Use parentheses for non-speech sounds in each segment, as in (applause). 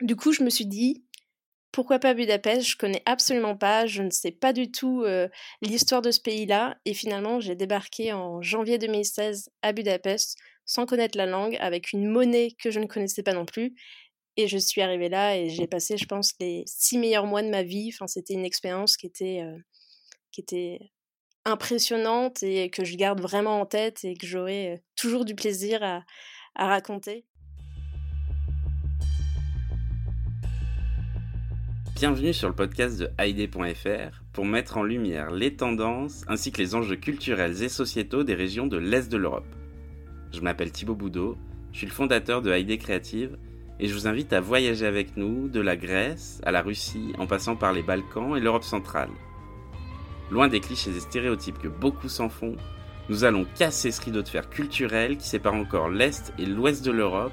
Du coup, je me suis dit, pourquoi pas Budapest? Je connais absolument pas, je ne sais pas du tout l'histoire de ce pays-là. Et finalement, j'ai débarqué en janvier 2016 à Budapest sans connaître la langue, avec une monnaie que je ne connaissais pas non plus. Et je suis arrivée là et j'ai passé, je pense, les six meilleurs mois de ma vie. Enfin, c'était une expérience qui était, qui était impressionnante et que je garde vraiment en tête et que j'aurai toujours du plaisir à raconter. Bienvenue sur le podcast de Haïdé.fr pour mettre en lumière les tendances ainsi que les enjeux culturels et sociétaux des régions de l'Est de l'Europe. Je m'appelle Thibaut Boudot, je suis le fondateur de Haïdé Créative et je vous invite à voyager avec nous de la Grèce à la Russie en passant par les Balkans et l'Europe centrale. Loin des clichés et stéréotypes que beaucoup s'en font, nous allons casser ce rideau de fer culturel qui sépare encore l'Est et l'Ouest de l'Europe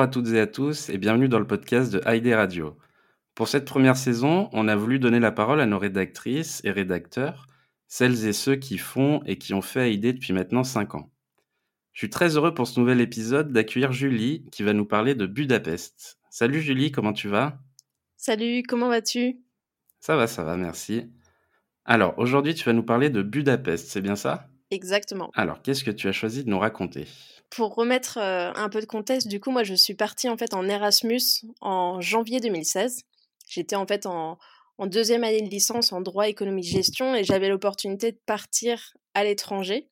Bonjour à toutes et à tous et bienvenue dans le podcast de Haïdé Radio. Pour cette première saison, on a voulu donner la parole à nos rédactrices et rédacteurs, celles et ceux qui font et qui ont fait Haïdé depuis maintenant 5 ans. Je suis très heureux pour ce nouvel épisode d'accueillir Julie qui va nous parler de Budapest. Salut Julie, comment tu vas? Salut, comment vas-tu? Ça va, ça va, merci. Alors, aujourd'hui, tu vas nous parler de Budapest, c'est bien ça? Exactement. Alors, qu'est-ce que tu as choisi de nous raconter? Pour remettre un peu de contexte, du coup, moi, je suis partie en fait en Erasmus en janvier 2016. J'étais en fait en, deuxième année de licence en droit, économie, gestion et j'avais l'opportunité de partir à l'étranger.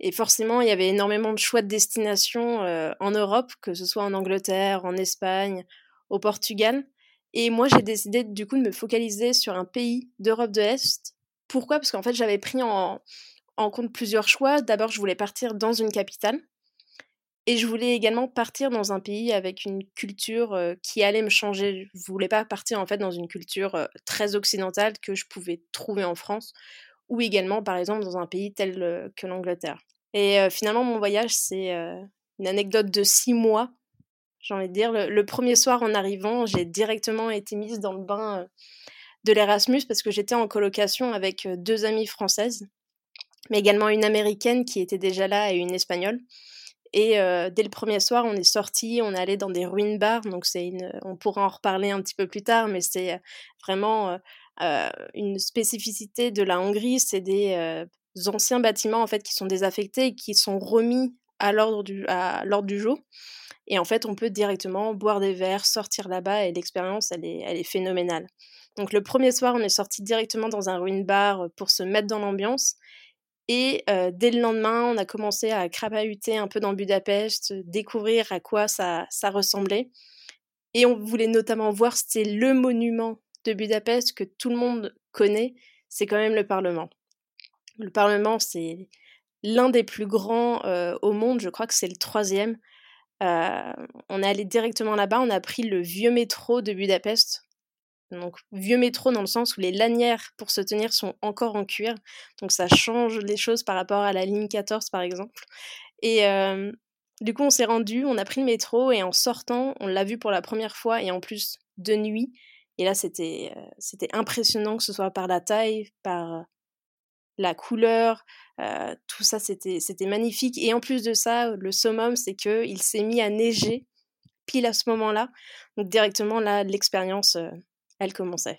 Et forcément, il y avait énormément de choix de destination en Europe, que ce soit en Angleterre, en Espagne, au Portugal. Et moi, j'ai décidé du coup de me focaliser sur un pays d'Europe de l'Est. Pourquoi? Parce qu'en fait, j'avais pris en compte plusieurs choix. D'abord, je voulais partir dans une capitale. Et je voulais également partir dans un pays avec une culture qui allait me changer. Je voulais pas partir en fait dans une culture très occidentale que je pouvais trouver en France ou également par exemple dans un pays tel que l'Angleterre. Et finalement mon voyage c'est une anecdote de six mois. J'ai envie de dire le, premier soir en arrivant j'ai directement été mise dans le bain de l'Erasmus parce que j'étais en colocation avec deux amies françaises mais également une américaine qui était déjà là et une espagnole. Et dès le premier soir, on est sorti, on est allé dans des ruines bars. Donc, c'est une, on pourra en reparler un petit peu plus tard, mais c'est vraiment une spécificité de la Hongrie. C'est des anciens bâtiments en fait qui sont désaffectés et qui sont remis à l'ordre du, à l'ordre du jour. Et en fait, on peut directement boire des verres, sortir là-bas et l'expérience, elle est, elle est phénoménale. Donc, le premier soir, on est sorti directement dans un ruine bar pour se mettre dans l'ambiance. Et dès le lendemain, on a commencé à crapahuter un peu dans Budapest, découvrir à quoi ça, ça ressemblait. Et on voulait notamment voir, c'était le monument de Budapest que tout le monde connaît, c'est quand même le Parlement. Le Parlement, c'est l'un des plus grands au monde, je crois que c'est le troisième. on est allé directement là-bas, on a pris le vieux métro de Budapest, donc vieux métro dans le sens où les lanières pour se tenir sont encore en cuir. Donc ça change les choses par rapport à la ligne 14 par exemple. Et du coup on s'est rendu, on a pris le métro et en sortant on l'a vu pour la première fois et en plus de nuit. Et là c'était c'était impressionnant que ce soit par la taille, par la couleur, tout ça c'était c'était magnifique. Et en plus de ça, le summum c'est que il s'est mis à neiger pile à ce moment-là. Donc directement là l'expérience elle commençait.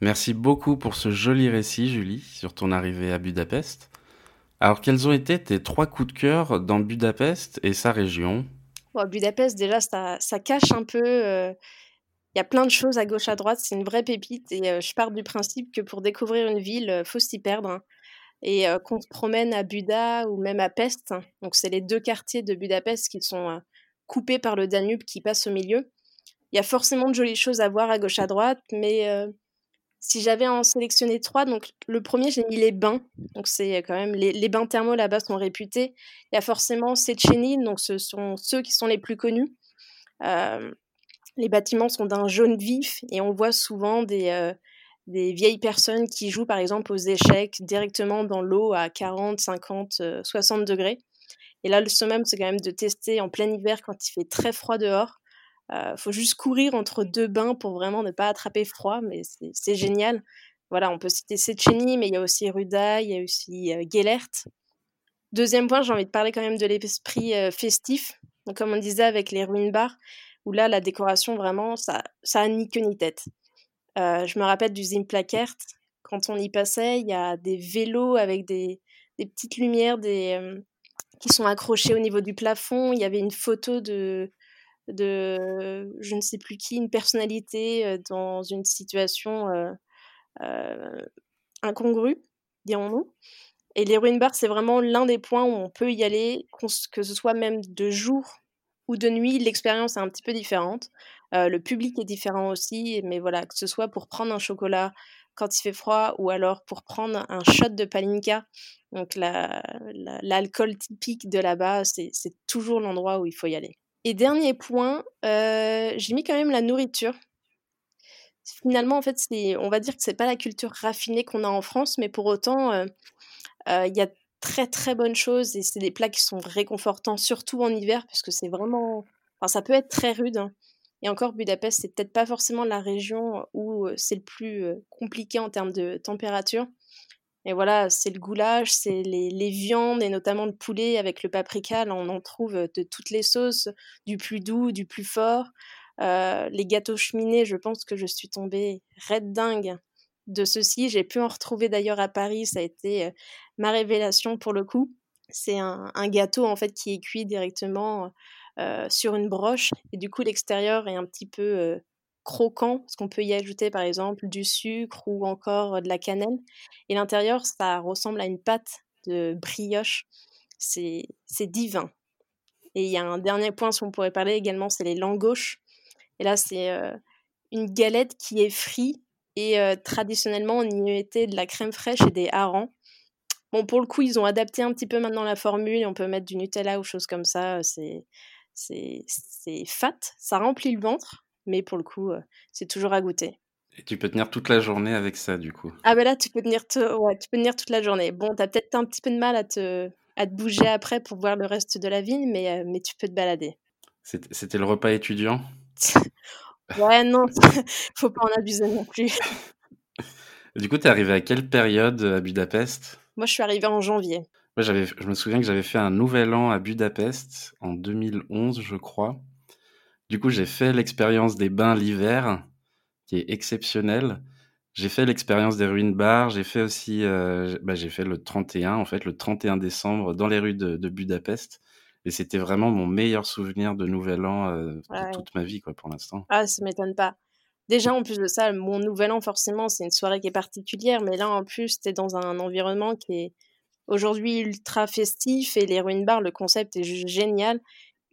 Merci beaucoup pour ce joli récit, Julie, sur ton arrivée à Budapest. Alors, quels ont été tes trois coups de cœur dans Budapest et sa région? Budapest, déjà, ça, cache un peu. Euh, il y a plein de choses à gauche, à droite. C'est une vraie pépite. Et euh, je pars du principe que pour découvrir une ville, il euh, faut s'y perdre. Hein. Et qu'on se promène à Buda ou même à Pest. Donc, c'est les deux quartiers de Budapest qui sont coupés par le Danube qui passe au milieu il y a forcément de jolies choses à voir à gauche à droite, mais si j'avais en sélectionné trois, donc le premier, j'ai mis les bains. C'est quand même les, bains thermaux là-bas sont réputés. Il y a forcément Setcheni, donc ce sont ceux qui sont les plus connus. les bâtiments sont d'un jaune vif et on voit souvent des, des vieilles personnes qui jouent par exemple aux échecs directement dans l'eau à 40, 50, 60 degrés. Et là, le summum, c'est quand même de tester en plein hiver quand il fait très froid dehors. Il faut juste courir entre deux bains pour vraiment ne pas attraper froid, mais c'est génial. Voilà, on peut citer Setcheni, mais il y a aussi Ruda, il y a aussi Gellert. Deuxième point, j'ai envie de parler quand même de l'esprit festif. Donc, comme on disait avec les ruines bars, où là, la décoration, vraiment, ça, ça a ni queue ni tête. je me rappelle du Zimplakert, quand on y passait, il y a des vélos avec des, des petites lumières des, qui sont accrochées au niveau du plafond. Il y avait une photo de, de je ne sais plus qui, une personnalité dans une situation incongrue, dirons-nous. Et les ruines bars, c'est vraiment l'un des points où on peut y aller, que ce soit même de jour ou de nuit, l'expérience est un petit peu différente. le public est différent aussi, mais voilà, que ce soit pour prendre un chocolat quand il fait froid ou alors pour prendre un shot de palinka, donc l'alcool typique de là-bas, c'est toujours l'endroit où il faut y aller. Et dernier point, euh, j'ai mis quand même la nourriture. Finalement, en fait, on va dire que c'est pas la culture raffinée qu'on a en France, mais pour autant, euh, euh, il y a très très bonnes choses et c'est des plats qui sont réconfortants, surtout en hiver, parce que c'est vraiment, enfin, ça peut être très rude. Hein. Et encore, Budapest, c'est peut-être pas forcément la région où c'est le plus compliqué en termes de température. Et voilà, c'est le goulash, c'est les, viandes et notamment le poulet avec le paprika. On en trouve de toutes les sauces, du plus doux, du plus fort. Euh, les gâteaux cheminés, je pense que je suis tombée red dingue de ceci. J'ai pu en retrouver d'ailleurs à Paris. Ça a été ma révélation pour le coup. C'est un, gâteau en fait qui est cuit directement sur une broche et du coup l'extérieur est un petit peu croquant, parce qu'on peut y ajouter par exemple du sucre ou encore de la cannelle. Et l'intérieur, ça ressemble à une pâte de brioche. C'est divin. Et il y a un dernier point sur on pourrait parler également, c'est les langauches. Et là, c'est une galette qui est frite et traditionnellement, on y mettait de la crème fraîche et des harengs. Bon, pour le coup, ils ont adapté un petit peu maintenant la formule. On peut mettre du Nutella ou choses comme ça. C'est fat, ça remplit le ventre mais pour le coup, c'est toujours à goûter. Et tu peux tenir toute la journée avec ça, du coup. Ah ben là, tu peux tenir, ouais, tu peux tenir toute la journée. Bon, t'as peut-être un petit peu de mal à te, à te bouger après pour voir le reste de la ville, mais, mais tu peux te balader. C'était le repas étudiant? (laughs) Ouais, non, (laughs) faut pas en abuser non plus. (laughs) Du coup, tu es arrivé à quelle période à Budapest? Moi, je suis arrivée en janvier. Ouais, je me souviens que j'avais fait un nouvel an à Budapest en 2011, je crois. Du coup, j'ai fait l'expérience des bains l'hiver, qui est exceptionnelle. J'ai fait l'expérience des ruines bars. J'ai fait aussi, euh, bah, j'ai fait le 31, en fait, le 31 décembre dans les rues de, Budapest. Et c'était vraiment mon meilleur souvenir de Nouvel An euh, de toute ma vie, quoi, pour l'instant. Ah, ça m'étonne pas. Déjà, en plus de ça, mon Nouvel An, forcément, c'est une soirée qui est particulière. Mais là, en plus, t'es dans un environnement qui est aujourd'hui ultra festif. Et les ruines bars, le concept est juste génial.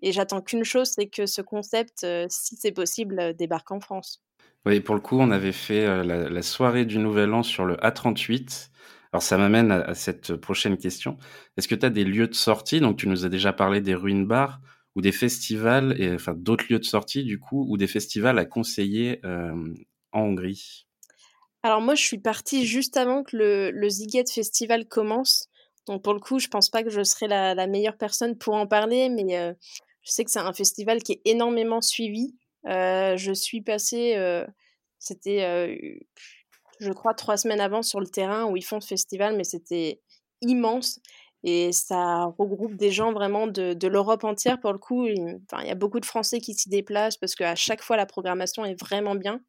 Et j'attends qu'une chose, c'est que ce concept, euh, si c'est possible, euh, débarque en France. Oui, pour le coup, on avait fait euh, la, soirée du Nouvel An sur le A38. Alors ça m'amène à, cette prochaine question. Est-ce que tu as des lieux de sortie? Donc tu nous as déjà parlé des ruines bars ou des festivals, et, enfin d'autres lieux de sortie du coup, ou des festivals à conseiller en Hongrie? Alors moi, je suis partie juste avant que le, le Ziget Festival commence. Donc pour le coup, je pense pas que je serai la, meilleure personne pour en parler, mais je sais que c'est un festival qui est énormément suivi. Euh, je suis passée, euh, c'était, euh, je crois, trois semaines avant sur le terrain où ils font ce festival, mais c'était immense et ça regroupe des gens vraiment de, l'Europe entière pour le coup. Il, il y a beaucoup de Français qui s'y déplacent parce qu'à chaque fois la programmation est vraiment bien.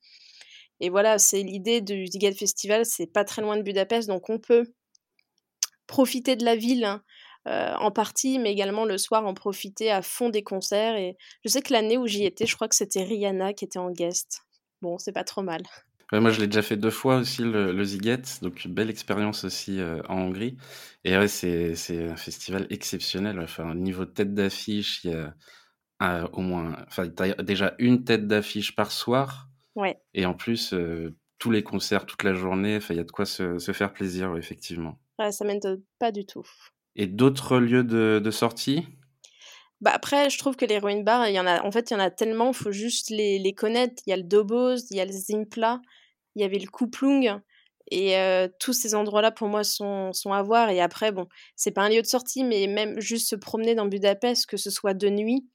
Et voilà, c'est l'idée du Ziget Festival, c'est pas très loin de Budapest, donc on peut profiter de la ville hein, euh, en partie, mais également le soir en profiter à fond des concerts. Et je sais que l'année où j'y étais, je crois que c'était Rihanna qui était en guest. Bon, c'est pas trop mal. moi, je l'ai déjà fait deux fois aussi, le, le Ziget, donc belle expérience aussi euh, en Hongrie. Et ouais, c'est, un festival exceptionnel. Enfin, niveau tête d'affiche, il y a au moins, enfin, déjà une tête d'affiche par soir. Ouais. Et en plus, euh, tous les concerts toute la journée. Enfin, il y a de quoi se, faire plaisir, effectivement. Ouais, ça m'étonne pas du tout. Et d'autres lieux de, sortie? Bah après, je trouve que les ruines bars, il y en a, en fait, il y en a tellement, faut juste les, les, connaître. Il y a le Dobos, il y a le Zimpla, il y avait le Kuplung. Et tous ces endroits-là, pour moi, sont, sont, à voir. Et après, bon, c'est pas un lieu de sortie, mais même juste se promener dans Budapest, que ce soit de nuit.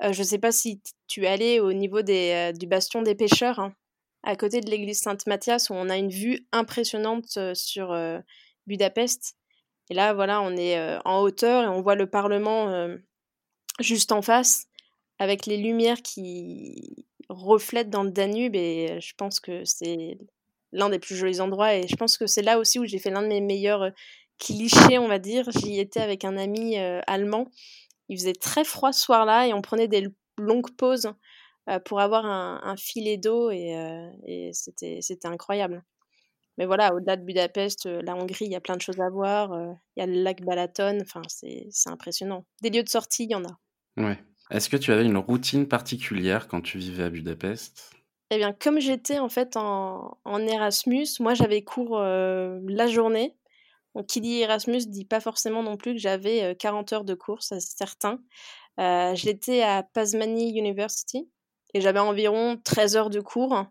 je sais pas si tu es allé au niveau des, du bastion des pêcheurs. Hein à côté de l'église Sainte-Mathias où on a une vue impressionnante sur Budapest. Et là, voilà, on est en hauteur et on voit le Parlement juste en face avec les lumières qui reflètent dans le Danube et je pense que c'est l'un des plus jolis endroits et je pense que c'est là aussi où j'ai fait l'un de mes meilleurs clichés, on va dire. J'y étais avec un ami allemand. Il faisait très froid ce soir-là et on prenait des longues pauses euh, pour avoir un, filet d'eau et, euh, c'était incroyable. Mais voilà, au-delà de Budapest, euh, la Hongrie, il y a plein de choses à voir. Il y a le lac Balaton, enfin, c'est impressionnant. Des lieux de sortie, il y en a. Ouais. Est-ce que tu avais une routine particulière quand tu vivais à Budapest? Eh bien, comme j'étais en fait en, Erasmus, moi j'avais cours la journée. Donc, qui dit Erasmus dit pas forcément non plus que j'avais 40 heures de cours, c'est certain. j'étais à Pasmani University, et j'avais environ 13 heures de cours.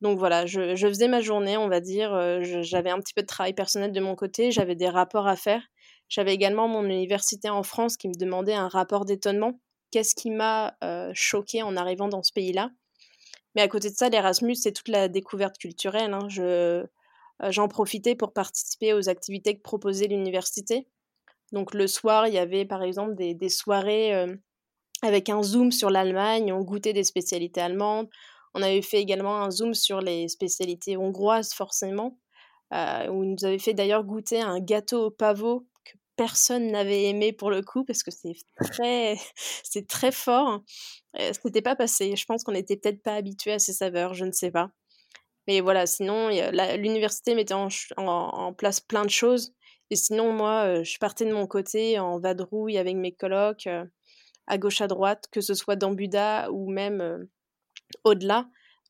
Donc voilà, je, faisais ma journée, on va dire. Euh, j'avais un petit peu de travail personnel de mon côté, j'avais des rapports à faire. J'avais également mon université en France qui me demandait un rapport d'étonnement. Qu'est-ce qui m'a euh, choqué en arrivant dans ce pays-là? Mais à côté de ça, l'Erasmus, c'est toute la découverte culturelle. Hein. Euh, j'en profitais pour participer aux activités que proposait l'université. Donc le soir, il y avait par exemple des, des soirées avec un zoom sur l'Allemagne, on goûtait des spécialités allemandes. On avait fait également un zoom sur les spécialités hongroises, forcément, euh, où ils nous avait fait d'ailleurs goûter un gâteau au pavot que personne n'avait aimé pour le coup, parce que (laughs) c'est très, fort. Euh, ce n'était pas passé. Je pense qu'on n'était peut-être pas habitué à ces saveurs, je ne sais pas. Mais voilà, sinon, l'université mettait en, place plein de choses. Et sinon, moi, euh, je partais de mon côté en vadrouille avec mes colocs à gauche à droite, que ce soit dans Buda ou même au-delà,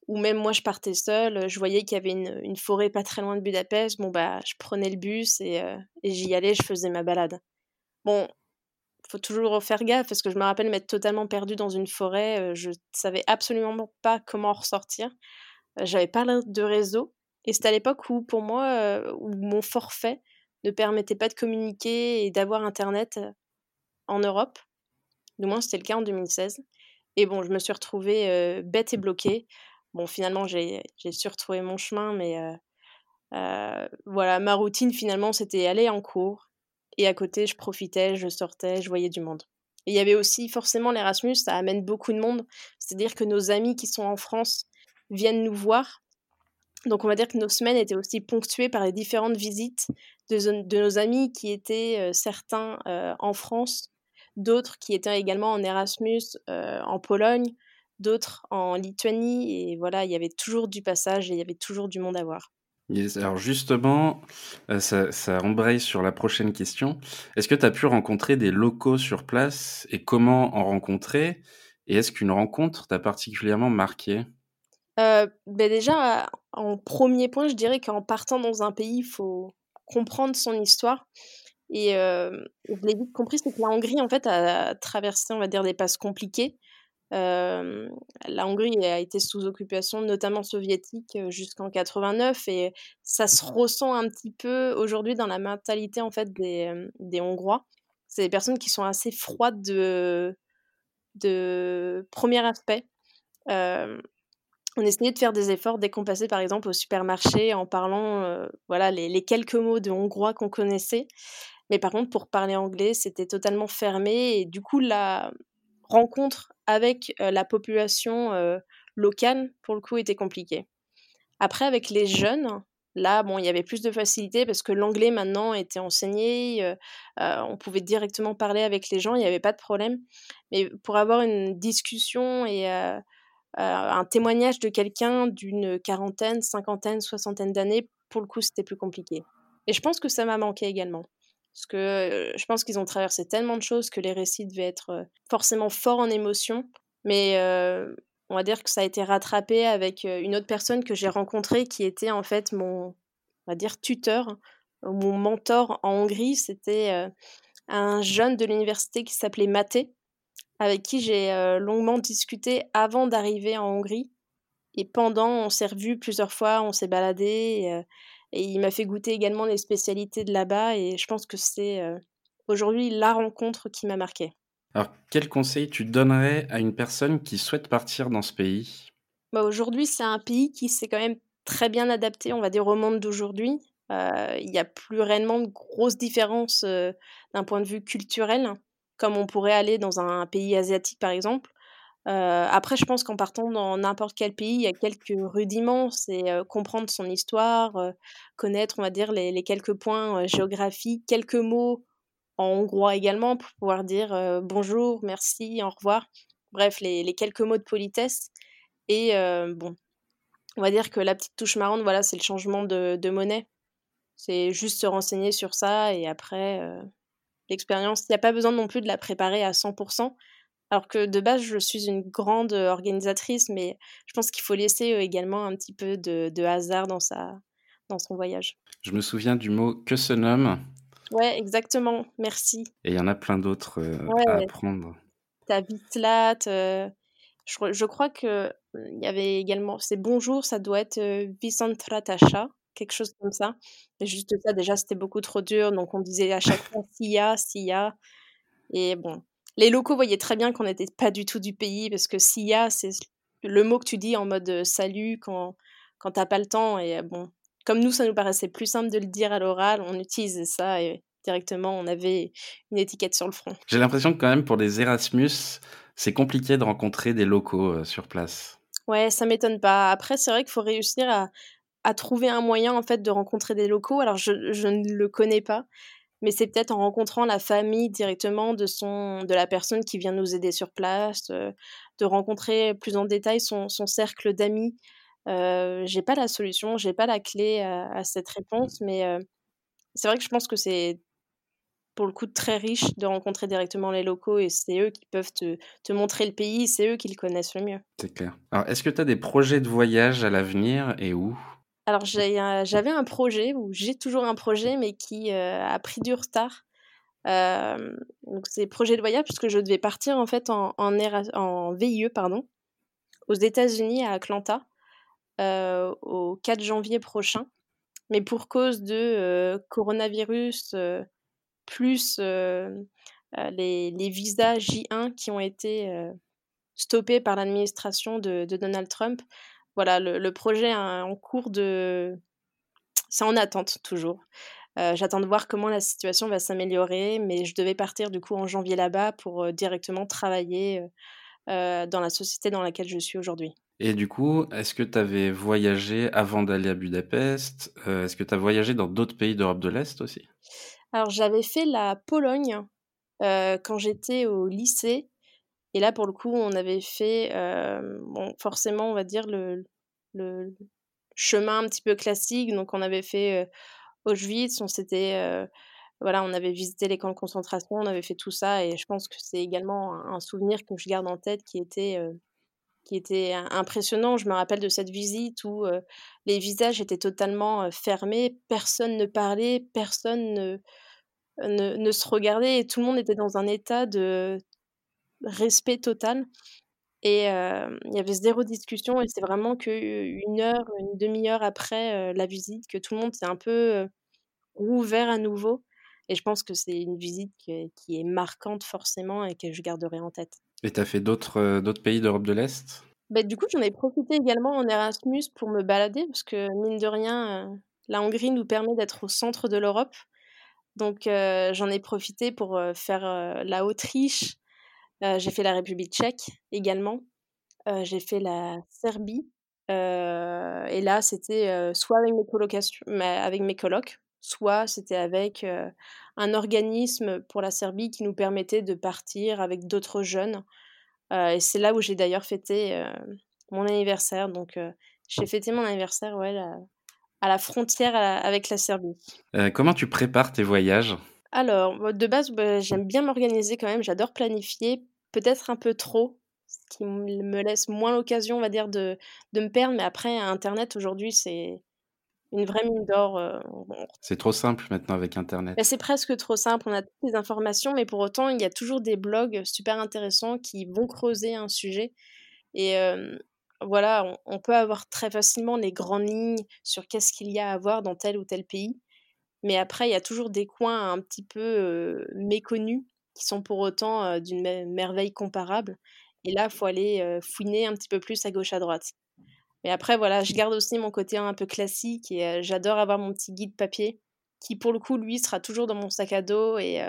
ou même moi je partais seule, je voyais qu'il y avait une, forêt pas très loin de Budapest, bon bah je prenais le bus euh, et, j'y allais, je faisais ma balade. Bon, faut toujours faire gaffe parce que je me rappelle m'être totalement perdue dans une forêt, euh, je savais absolument pas comment ressortir, j'avais pas de réseau et c'était à l'époque où pour moi où mon forfait ne permettait pas de communiquer et d'avoir internet en Europe. Du moins, c'était le cas en 2016. Et bon, je me suis retrouvée bête et bloquée. Bon, finalement, j'ai su retrouver mon chemin, mais voilà, ma routine, finalement, c'était aller en cours. Et à côté, je profitais, je sortais, je voyais du monde. Et il y avait aussi forcément l'Erasmus, ça amène beaucoup de monde. C'est-à-dire que nos amis qui sont en France viennent nous voir. Donc on va dire que nos semaines étaient aussi ponctuées par les différentes visites de, de nos amis qui étaient certains en France, d'autres qui étaient également en Erasmus euh, en Pologne, d'autres en Lituanie. Et voilà, il y avait toujours du passage et il y avait toujours du monde à voir. alors justement, euh, ça, ça, embraye sur la prochaine question. Est-ce que tu as pu rencontrer des locaux sur place et comment en rencontrer? Et est-ce qu'une rencontre t'a particulièrement marqué? Euh, ben Déjà, en premier point, je dirais qu'en partant dans un pays, il faut comprendre son histoire. Et je l'ai vite compris, c'est que la Hongrie, en fait, a traversé, on va dire, des passes compliquées. la Hongrie a été sous occupation, notamment soviétique, jusqu'en 89, et ça se ressent un petit peu aujourd'hui dans la mentalité en fait des, des Hongrois. C'est des personnes qui sont assez froides de, de premier aspect. on essayait de faire des efforts dès qu'on passait par exemple au supermarché en parlant voilà les, quelques mots de hongrois qu'on connaissait mais par contre, pour parler anglais, c'était totalement fermé. Et du coup, la rencontre avec la population locale, pour le coup, était compliquée. Après, avec les jeunes, là, bon, il y avait plus de facilité parce que l'anglais maintenant était enseigné, on pouvait directement parler avec les gens, il n'y avait pas de problème. Mais pour avoir une discussion et un témoignage de quelqu'un d'une quarantaine, cinquantaine, soixantaine d'années, pour le coup, c'était plus compliqué. Et je pense que ça m'a manqué également. Parce que je pense qu'ils ont traversé tellement de choses que les récits devaient être forcément forts en émotion. Mais on va dire que ça a été rattrapé avec une autre personne que j'ai rencontrée qui était en fait mon, on va dire, tuteur, mon mentor en Hongrie. C'était un jeune de l'université qui s'appelait Maté, avec qui j'ai longuement discuté avant d'arriver en Hongrie. Et pendant, on s'est revus plusieurs fois, on s'est baladé. Et, il m'a fait goûter également les spécialités de là-bas. Et je pense que c'est aujourd'hui la rencontre qui m'a marqué. Alors, quel conseil tu donnerais à une personne qui souhaite partir dans ce pays? Bah Aujourd'hui, c'est un pays qui s'est quand même très bien adapté, on va dire, au monde d'aujourd'hui. Il n'y a plus réellement de grosses différences d'un point de vue culturel, comme on pourrait aller dans un pays asiatique, par exemple. Après, je pense qu'en partant dans n'importe quel pays, il y a quelques rudiments. C'est comprendre son histoire, connaître, on va dire, les, quelques points géographiques, quelques mots en hongrois également pour pouvoir dire bonjour, merci, au revoir. Bref, les, quelques mots de politesse. Et bon, on va dire que la petite touche marrante, voilà, c'est le changement de monnaie. C'est juste se renseigner sur ça et après, l'expérience, il n'y a pas besoin non plus de la préparer à 100%. Alors que de base, je suis une grande organisatrice, mais je pense qu'il faut laisser également un petit peu de, de, hasard dans, sa, dans son voyage. Je me souviens du mot que se nomme Ouais, exactement. Merci. Et il y en a plein d'autres à apprendre. T'as Vitlat. je, je, crois que il y avait également. C'est bonjour, ça doit être Visantratasha, quelque chose comme ça. Et juste ça, déjà, c'était beaucoup trop dur. Donc, on disait à chaque fois Sia, Sia. Et bon, les locaux voyaient très bien qu'on n'était pas du tout du pays parce que Sia, c'est le mot que tu dis en mode salut quand, quand t'as pas le temps. Et bon, comme nous, ça nous paraissait plus simple de le dire à l'oral, on utilisait ça et directement, on avait une étiquette sur le front. J'ai l'impression que quand même pour des Erasmus, c'est compliqué de rencontrer des locaux euh, sur place. Ouais, ça m'étonne pas. Après, c'est vrai qu'il faut réussir à, à, trouver un moyen en fait de rencontrer des locaux. Alors, je, je ne le connais pas, mais c'est peut-être en rencontrant la famille directement de son de la personne qui vient nous aider sur place, euh, de rencontrer plus en détail son, son cercle d'amis. Euh, j'ai pas la solution, j'ai pas la clé à, cette réponse, mais c'est vrai que je pense que c'est pour le coup très riche de rencontrer directement les locaux et c'est eux qui peuvent te, te montrer le pays, c'est eux qui le connaissent le mieux. C'est clair. Alors, est-ce que tu as des projets de voyage à l'avenir et où? Alors, j'avais un projet, ou j'ai toujours un projet, mais qui a pris du retard. donc, c'est projet de voyage puisque je devais partir en fait en, VIE, pardon, aux États-Unis à Atlanta. Euh, au 4 janvier prochain. Mais pour cause de euh, coronavirus, euh, plus les, visas J1 qui ont été stoppés par l'administration de, Donald Trump, voilà, le, projet est en cours de... C'est en attente toujours. J'attends de voir comment la situation va s'améliorer, mais je devais partir du coup en janvier là-bas pour directement travailler dans la société dans laquelle je suis aujourd'hui. Et du coup, est-ce que tu avais voyagé avant d'aller à Budapest euh, Est-ce que tu as voyagé dans d'autres pays d'Europe de l'Est aussi? Alors, j'avais fait la Pologne euh, quand j'étais au lycée. Et là, pour le coup, on avait fait, euh, forcément, on va dire, le, chemin un petit peu classique. Donc, on avait fait Auschwitz, on s'était. voilà, on avait visité les camps de concentration, on avait fait tout ça. Et je pense que c'est également un souvenir que je garde en tête qui était qui était impressionnant. Je me rappelle de cette visite où les visages étaient totalement fermés, personne ne parlait, personne ne, ne, se regardait et tout le monde était dans un état de respect total. Et il y avait zéro discussion et c'est vraiment qu'une heure, une demi-heure après la visite que tout le monde s'est un peu rouvert à nouveau. Et je pense que c'est une visite qui qui est marquante forcément et que je garderai en tête. Et tu as fait d'autres euh, d'autres pays d'Europe de l'Est? Bah, du coup, j'en ai profité également en Erasmus pour me balader parce que mine de rien, euh, la Hongrie nous permet d'être au centre de l'Europe. Donc euh, j'en ai profité pour, faire, la Autriche, j'ai fait la République tchèque également, j'ai fait la Serbie, et là c'était, soit avec mes colocations avec mes colocs, soit c'était avec, un organisme pour la Serbie qui nous permettait de partir avec d'autres jeunes. Et c'est là où j'ai d'ailleurs fêté mon anniversaire. Donc j'ai fêté mon anniversaire à la frontière avec la Serbie. comment tu prépares tes voyages? Alors, de base, bah, j'aime bien m'organiser quand même, j'adore planifier, peut-être un peu trop. ce qui me laisse moins l'occasion, on va dire, de, de me perdre. Mais après, Internet, aujourd'hui, c'est une vraie mine d'or. C'est trop simple maintenant avec Internet. Bah, c'est presque trop simple. On a toutes les informations, mais pour autant, il y a toujours des blogs super intéressants qui vont creuser un sujet. Et voilà, on, peut avoir très facilement les grandes lignes sur qu'est-ce qu'il y a à voir dans tel ou tel pays. Mais après, il y a toujours des coins un petit peu méconnus qui sont pour autant d'une merveille comparable. Et là, il faut aller fouiner un petit peu plus à gauche, à droite. Mais après, voilà, je garde aussi mon côté un peu classique et j'adore avoir mon petit guide papier qui, pour le coup, lui, sera toujours dans mon sac à dos et,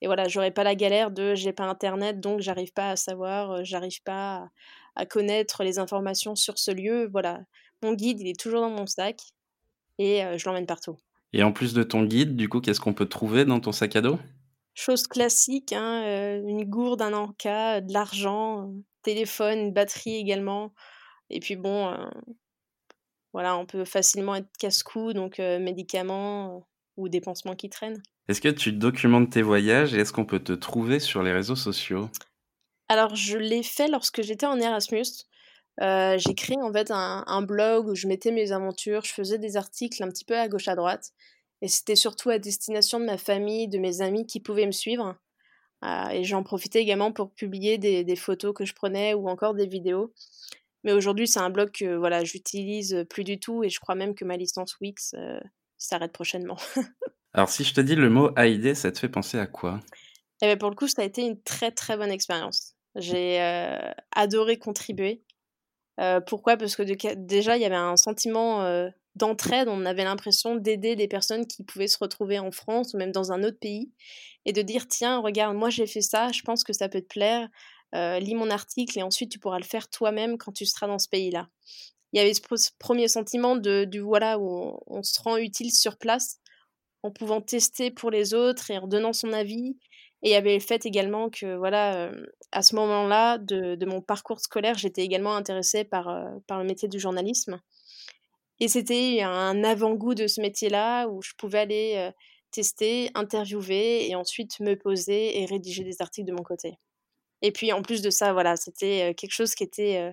et voilà, j'aurai pas la galère de j'ai pas internet donc j'arrive pas à savoir, j'arrive pas à, connaître les informations sur ce lieu. Voilà, mon guide, il est toujours dans mon sac et je l'emmène partout. Et en plus de ton guide, du coup, qu'est-ce qu'on peut trouver dans ton sac à dos? Chose classique, hein, une gourde, un encas, de l'argent, téléphone, une batterie également. Et puis bon, voilà, on peut facilement être casse-cou, donc médicaments ou des pansements qui traînent. Est-ce que tu documentes tes voyages et est-ce qu'on peut te trouver sur les réseaux sociaux? Alors, je l'ai fait lorsque j'étais en Erasmus. J'ai créé en fait un, un, blog où je mettais mes aventures, je faisais des articles un petit peu à gauche à droite. Et c'était surtout à destination de ma famille, de mes amis qui pouvaient me suivre. et j'en profitais également pour publier des, des, photos que je prenais ou encore des vidéos. Mais aujourd'hui, c'est un blog que voilà, j'utilise plus du tout et je crois même que ma licence Wix euh, s'arrête prochainement. (laughs) Alors, si je te dis le mot AID, ça te fait penser à quoi? Eh bien, Pour le coup, ça a été une très très bonne expérience. J'ai euh, adoré contribuer. Euh, pourquoi? Parce que déjà, il y avait un sentiment d'entraide. On avait l'impression d'aider des personnes qui pouvaient se retrouver en France ou même dans un autre pays et de dire tiens, regarde, moi j'ai fait ça, je pense que ça peut te plaire. Euh, lis mon article et ensuite tu pourras le faire toi-même quand tu seras dans ce pays-là. Il y avait ce premier sentiment de, du voilà où on, se rend utile sur place en pouvant tester pour les autres et en donnant son avis. Et il y avait le fait également que voilà euh, à ce moment-là de, de, mon parcours scolaire, j'étais également intéressée par, euh, par le métier du journalisme. Et c'était un avant-goût de ce métier-là où je pouvais aller tester, interviewer et ensuite me poser et rédiger des articles de mon côté. Et puis en plus de ça, voilà, c'était quelque chose qui était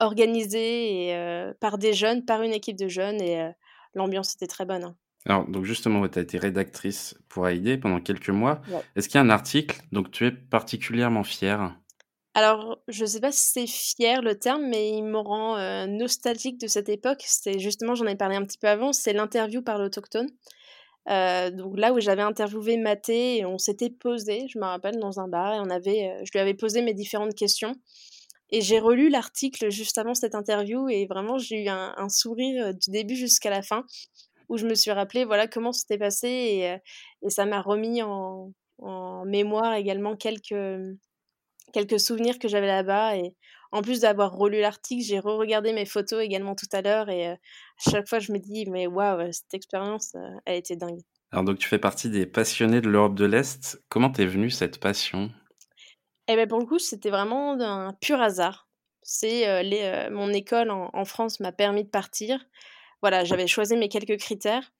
organisé et, par des jeunes, par une équipe de jeunes, et l'ambiance était très bonne. Hein. Alors, donc justement, tu as été rédactrice pour AID pendant quelques mois. Est-ce qu'il y a un article? Dont tu es particulièrement fière alors, je ne sais pas si c'est fier le terme, mais il me rend nostalgique de cette époque. C'est justement, j'en ai parlé un petit peu avant, c'est l'interview par l'autochtone. Euh, donc là où j'avais interviewé Mathé et on s'était posé, je me rappelle, dans un bar et on avait, euh, je lui avais posé mes différentes questions. Et j'ai relu l'article juste avant cette interview et vraiment j'ai eu un, sourire euh, du début jusqu'à la fin où je me suis rappelé voilà comment c'était passé et, et ça m'a remis en, en, mémoire également quelques, quelques souvenirs que j'avais là-bas et en plus d'avoir relu l'article, j'ai re-regardé mes photos également tout à l'heure et à chaque fois je me dis mais waouh, cette expérience, elle était dingue. Alors donc tu fais partie des passionnés de l'Europe de l'Est. Comment t'es venue cette passion? Eh ben pour le coup, c'était vraiment d'un pur hasard. C'est mon école en, France m'a permis de partir. Voilà, j'avais choisi mes quelques critères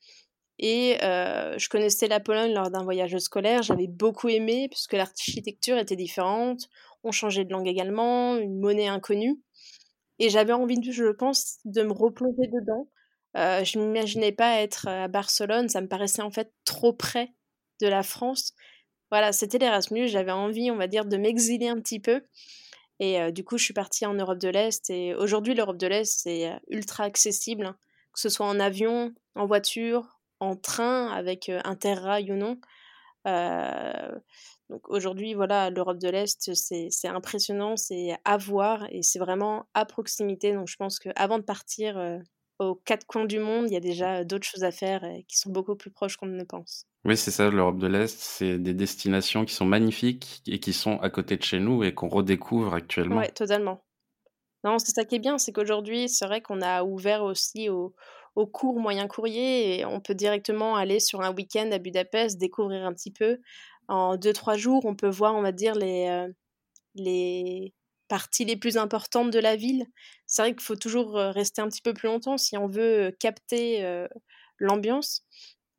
et je connaissais la Pologne lors d'un voyage scolaire. J'avais beaucoup aimé puisque l'architecture était différente on changeait de langue également, une monnaie inconnue. Et j'avais envie, je pense, de me replonger dedans. Euh, je m'imaginais pas être à Barcelone, ça me paraissait en fait trop près de la France. Voilà, c'était l'Erasmus, j'avais envie, on va dire, de m'exiler un petit peu. Et euh, du coup, je suis partie en Europe de l'Est. Et aujourd'hui, l'Europe de l'Est, c'est euh, ultra accessible. Que ce soit en avion, en voiture, en train, avec Interrail ou non. Donc aujourd'hui, voilà, l'Europe de l'Est, c'est impressionnant, c'est à voir et c'est vraiment à proximité. Donc je pense qu'avant de partir euh, aux quatre coins du monde, il y a déjà d'autres choses à faire qui sont beaucoup plus proches qu'on ne pense. Oui, c'est ça, l'Europe de l'Est, c'est des destinations qui sont magnifiques et qui sont à côté de chez nous et qu'on redécouvre actuellement. Oui, totalement. Non, c'est ça qui est bien, c'est qu'aujourd'hui, c'est vrai qu'on a ouvert aussi au, au court moyen courrier et on peut directement aller sur un week-end à Budapest, découvrir un petit peu, en deux, trois jours, on peut voir, on va dire, les, euh, les parties les plus importantes de la ville. C'est vrai qu'il faut toujours euh, rester un petit peu plus longtemps si on veut euh, capter l'ambiance.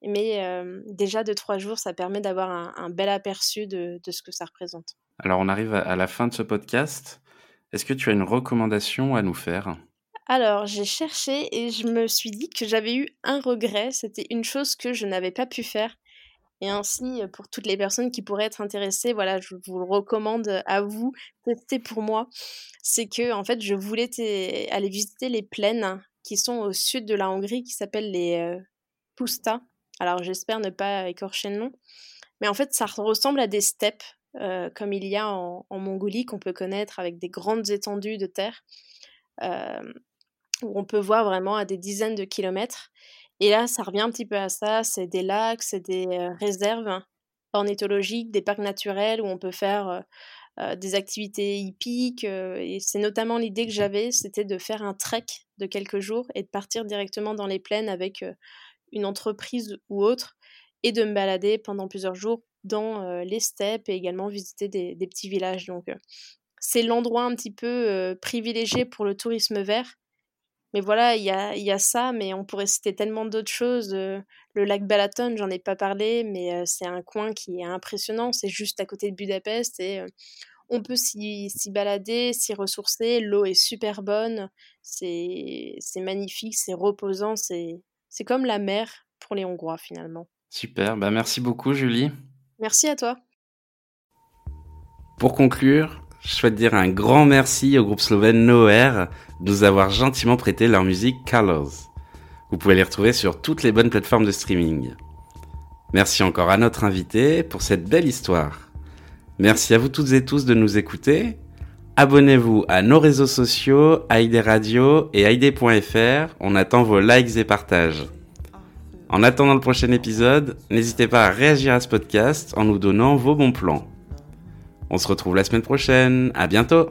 Mais déjà, deux, trois jours, ça permet d'avoir un, bel aperçu de, de, ce que ça représente. Alors on arrive à la fin de ce podcast. Est-ce que tu as une recommandation à nous faire? Alors j'ai cherché et je me suis dit que j'avais eu un regret, c'était une chose que je n'avais pas pu faire. Et ainsi, pour toutes les personnes qui pourraient être intéressées, voilà, je vous le recommande à vous, testez pour moi. C'est que, en fait, je voulais aller visiter les plaines qui sont au sud de la Hongrie, qui s'appellent les Pusta. Alors, j'espère ne pas écorcher le nom. Mais en fait, ça ressemble à des steppes, comme il y a en, Mongolie, qu'on peut connaître avec des grandes étendues de terre, où on peut voir vraiment à des dizaines de kilomètres. Et là, ça revient un petit peu à ça, c'est des lacs, c'est des réserves ornithologiques, des parcs naturels où on peut faire des activités hippiques. et c'est notamment l'idée que j'avais, c'était de faire un trek de quelques jours et de partir directement dans les plaines avec une entreprise ou autre et de me balader pendant plusieurs jours dans les steppes et également visiter des, petits villages. Donc, c'est l'endroit un petit peu privilégié pour le tourisme vert mais voilà, il y a, y a, ça, mais on pourrait citer tellement d'autres choses. le lac Balaton, j'en ai pas parlé, mais c'est un coin qui est impressionnant. C'est juste à côté de Budapest et on peut s'y balader, s'y ressourcer. L'eau est super bonne, c'est magnifique, c'est reposant, c'est comme la mer pour les Hongrois finalement. Super, bah merci beaucoup Julie. Merci à toi. Pour conclure, je souhaite dire un grand merci au groupe slovène Noer de nous avoir gentiment prêté leur musique Colors. Vous pouvez les retrouver sur toutes les bonnes plateformes de streaming. Merci encore à notre invité pour cette belle histoire. Merci à vous toutes et tous de nous écouter. Abonnez-vous à nos réseaux sociaux, ID Radio et ID.fr. On attend vos likes et partages. En attendant le prochain épisode, n'hésitez pas à réagir à ce podcast en nous donnant vos bons plans. On se retrouve la semaine prochaine. À bientôt!